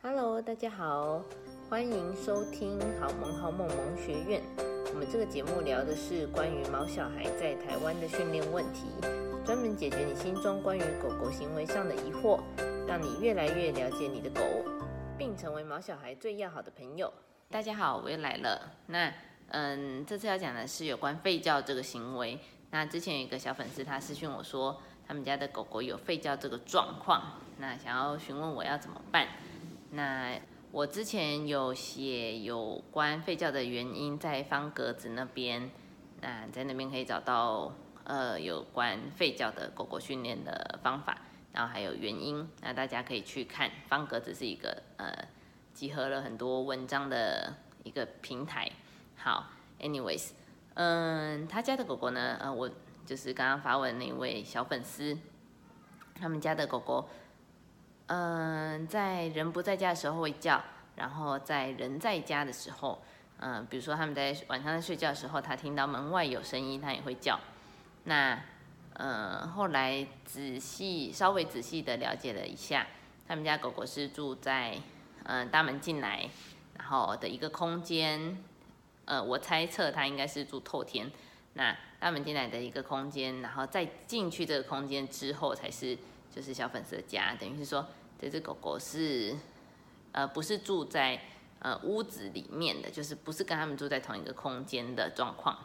Hello，大家好，欢迎收听好萌好萌萌学院。我们这个节目聊的是关于毛小孩在台湾的训练问题，专门解决你心中关于狗狗行为上的疑惑，让你越来越了解你的狗，并成为毛小孩最要好的朋友。大家好，我又来了。那嗯，这次要讲的是有关吠叫这个行为。那之前有一个小粉丝他私讯我说，他们家的狗狗有吠叫这个状况，那想要询问我要怎么办。那我之前有写有关吠叫的原因在方格子那边，那在那边可以找到呃有关吠叫的狗狗训练的方法，然后还有原因，那大家可以去看方格子是一个呃集合了很多文章的一个平台。好，anyways，嗯，他家的狗狗呢，呃，我就是刚刚发文那位小粉丝，他们家的狗狗。嗯，在人不在家的时候会叫，然后在人在家的时候，嗯，比如说他们在晚上在睡觉的时候，他听到门外有声音，他也会叫。那，嗯，后来仔细稍微仔细的了解了一下，他们家狗狗是住在嗯大门进来，然后的一个空间，呃，我猜测它应该是住透天。那大门进来的一个空间，然后再进去这个空间之后，才是就是小粉丝的家，等于是说。这只狗狗是，呃，不是住在呃屋子里面的，就是不是跟他们住在同一个空间的状况。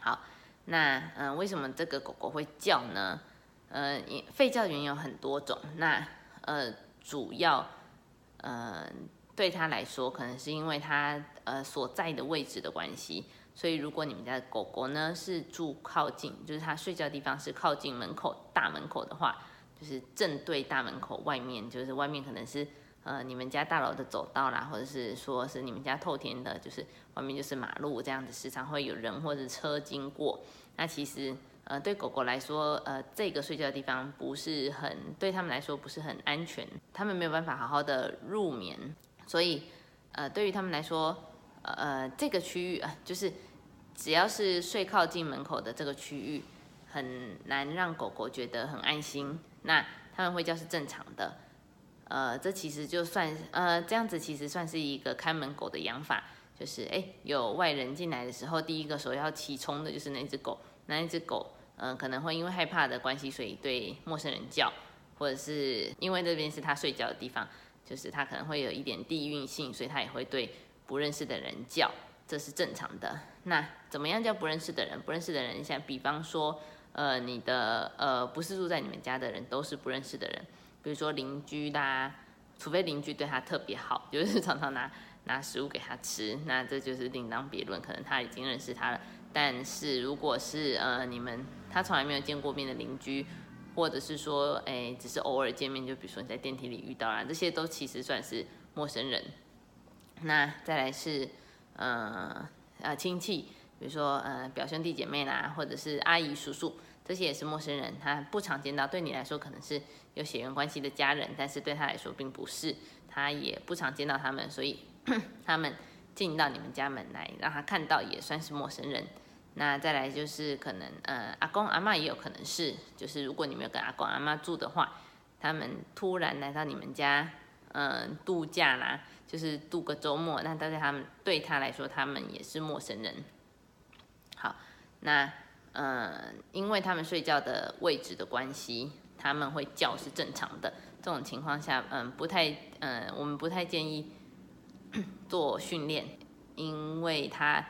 好，那嗯，为什么这个狗狗会叫呢？呃，吠叫原因有很多种，那呃，主要嗯对它来说，可能是因为它呃所在的位置的关系，所以如果你们家的狗狗呢是住靠近，就是它睡觉的地方是靠近门口大门口的话。就是正对大门口外面，就是外面可能是呃你们家大楼的走道啦，或者是说是你们家透天的，就是外面就是马路这样子，时常会有人或者车经过。那其实呃对狗狗来说，呃这个睡觉的地方不是很对他们来说不是很安全，他们没有办法好好的入眠，所以呃对于他们来说，呃这个区域啊就是只要是睡靠近门口的这个区域，很难让狗狗觉得很安心。那他们会叫是正常的，呃，这其实就算呃这样子，其实算是一个看门狗的养法，就是哎有外人进来的时候，第一个首要起冲的就是那只狗，那一只狗，嗯，可能会因为害怕的关系，所以对陌生人叫，或者是因为这边是他睡觉的地方，就是他可能会有一点地域性，所以他也会对不认识的人叫，这是正常的。那怎么样叫不认识的人？不认识的人，像比方说。呃，你的呃不是住在你们家的人都是不认识的人，比如说邻居啦，除非邻居对他特别好，就是常常拿拿食物给他吃，那这就是另当别论，可能他已经认识他了。但是如果是呃你们他从来没有见过面的邻居，或者是说哎只是偶尔见面，就比如说你在电梯里遇到啦，这些都其实算是陌生人。那再来是呃呃亲戚，比如说呃表兄弟姐妹啦，或者是阿姨叔叔。这些也是陌生人，他不常见到，对你来说可能是有血缘关系的家人，但是对他来说并不是，他也不常见到他们，所以 他们进到你们家门来，让他看到也算是陌生人。那再来就是可能，呃，阿公阿妈也有可能是，就是如果你没有跟阿公阿妈住的话，他们突然来到你们家，嗯，度假啦，就是度个周末，那大家他们对他来说，他们也是陌生人。好，那。嗯，因为他们睡觉的位置的关系，他们会叫是正常的。这种情况下，嗯，不太，嗯，我们不太建议 做训练，因为他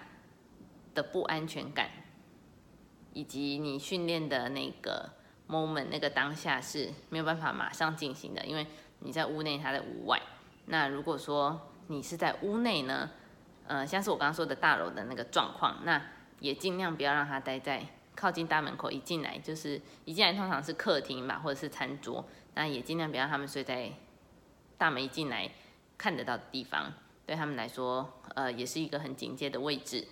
的不安全感，以及你训练的那个 moment 那个当下是没有办法马上进行的，因为你在屋内，他在屋外。那如果说你是在屋内呢，呃，像是我刚刚说的大楼的那个状况，那也尽量不要让他待在。靠近大门口一进来就是一进来，通常是客厅吧，或者是餐桌。那也尽量不要让他们睡在大门一进来看得到的地方，对他们来说，呃，也是一个很警戒的位置。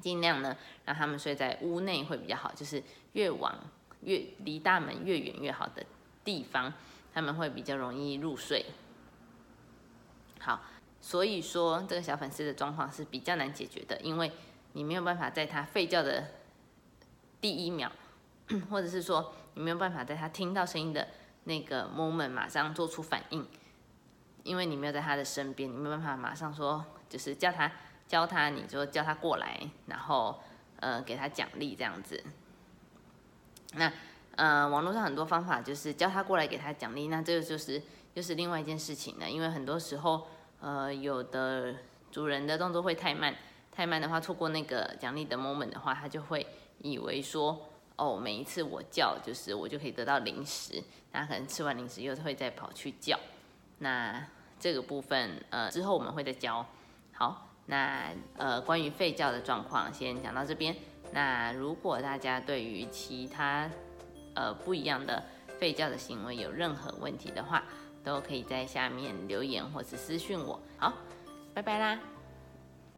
尽量呢让他们睡在屋内会比较好，就是越往越离大门越远越好的地方，他们会比较容易入睡。好，所以说这个小粉丝的状况是比较难解决的，因为你没有办法在他睡觉的。第一秒，或者是说你没有办法在他听到声音的那个 moment 马上做出反应，因为你没有在他的身边，你没有办法马上说，就是叫他教他，你就叫他过来，然后呃给他奖励这样子。那呃网络上很多方法就是叫他过来给他奖励，那这个就是又是另外一件事情了，因为很多时候呃有的主人的动作会太慢，太慢的话错过那个奖励的 moment 的话，他就会以为说。哦，每一次我叫，就是我就可以得到零食，那可能吃完零食又会再跑去叫，那这个部分呃之后我们会再教。好，那呃关于吠叫的状况先讲到这边。那如果大家对于其他呃不一样的吠叫的行为有任何问题的话，都可以在下面留言或是私讯我。好，拜拜啦。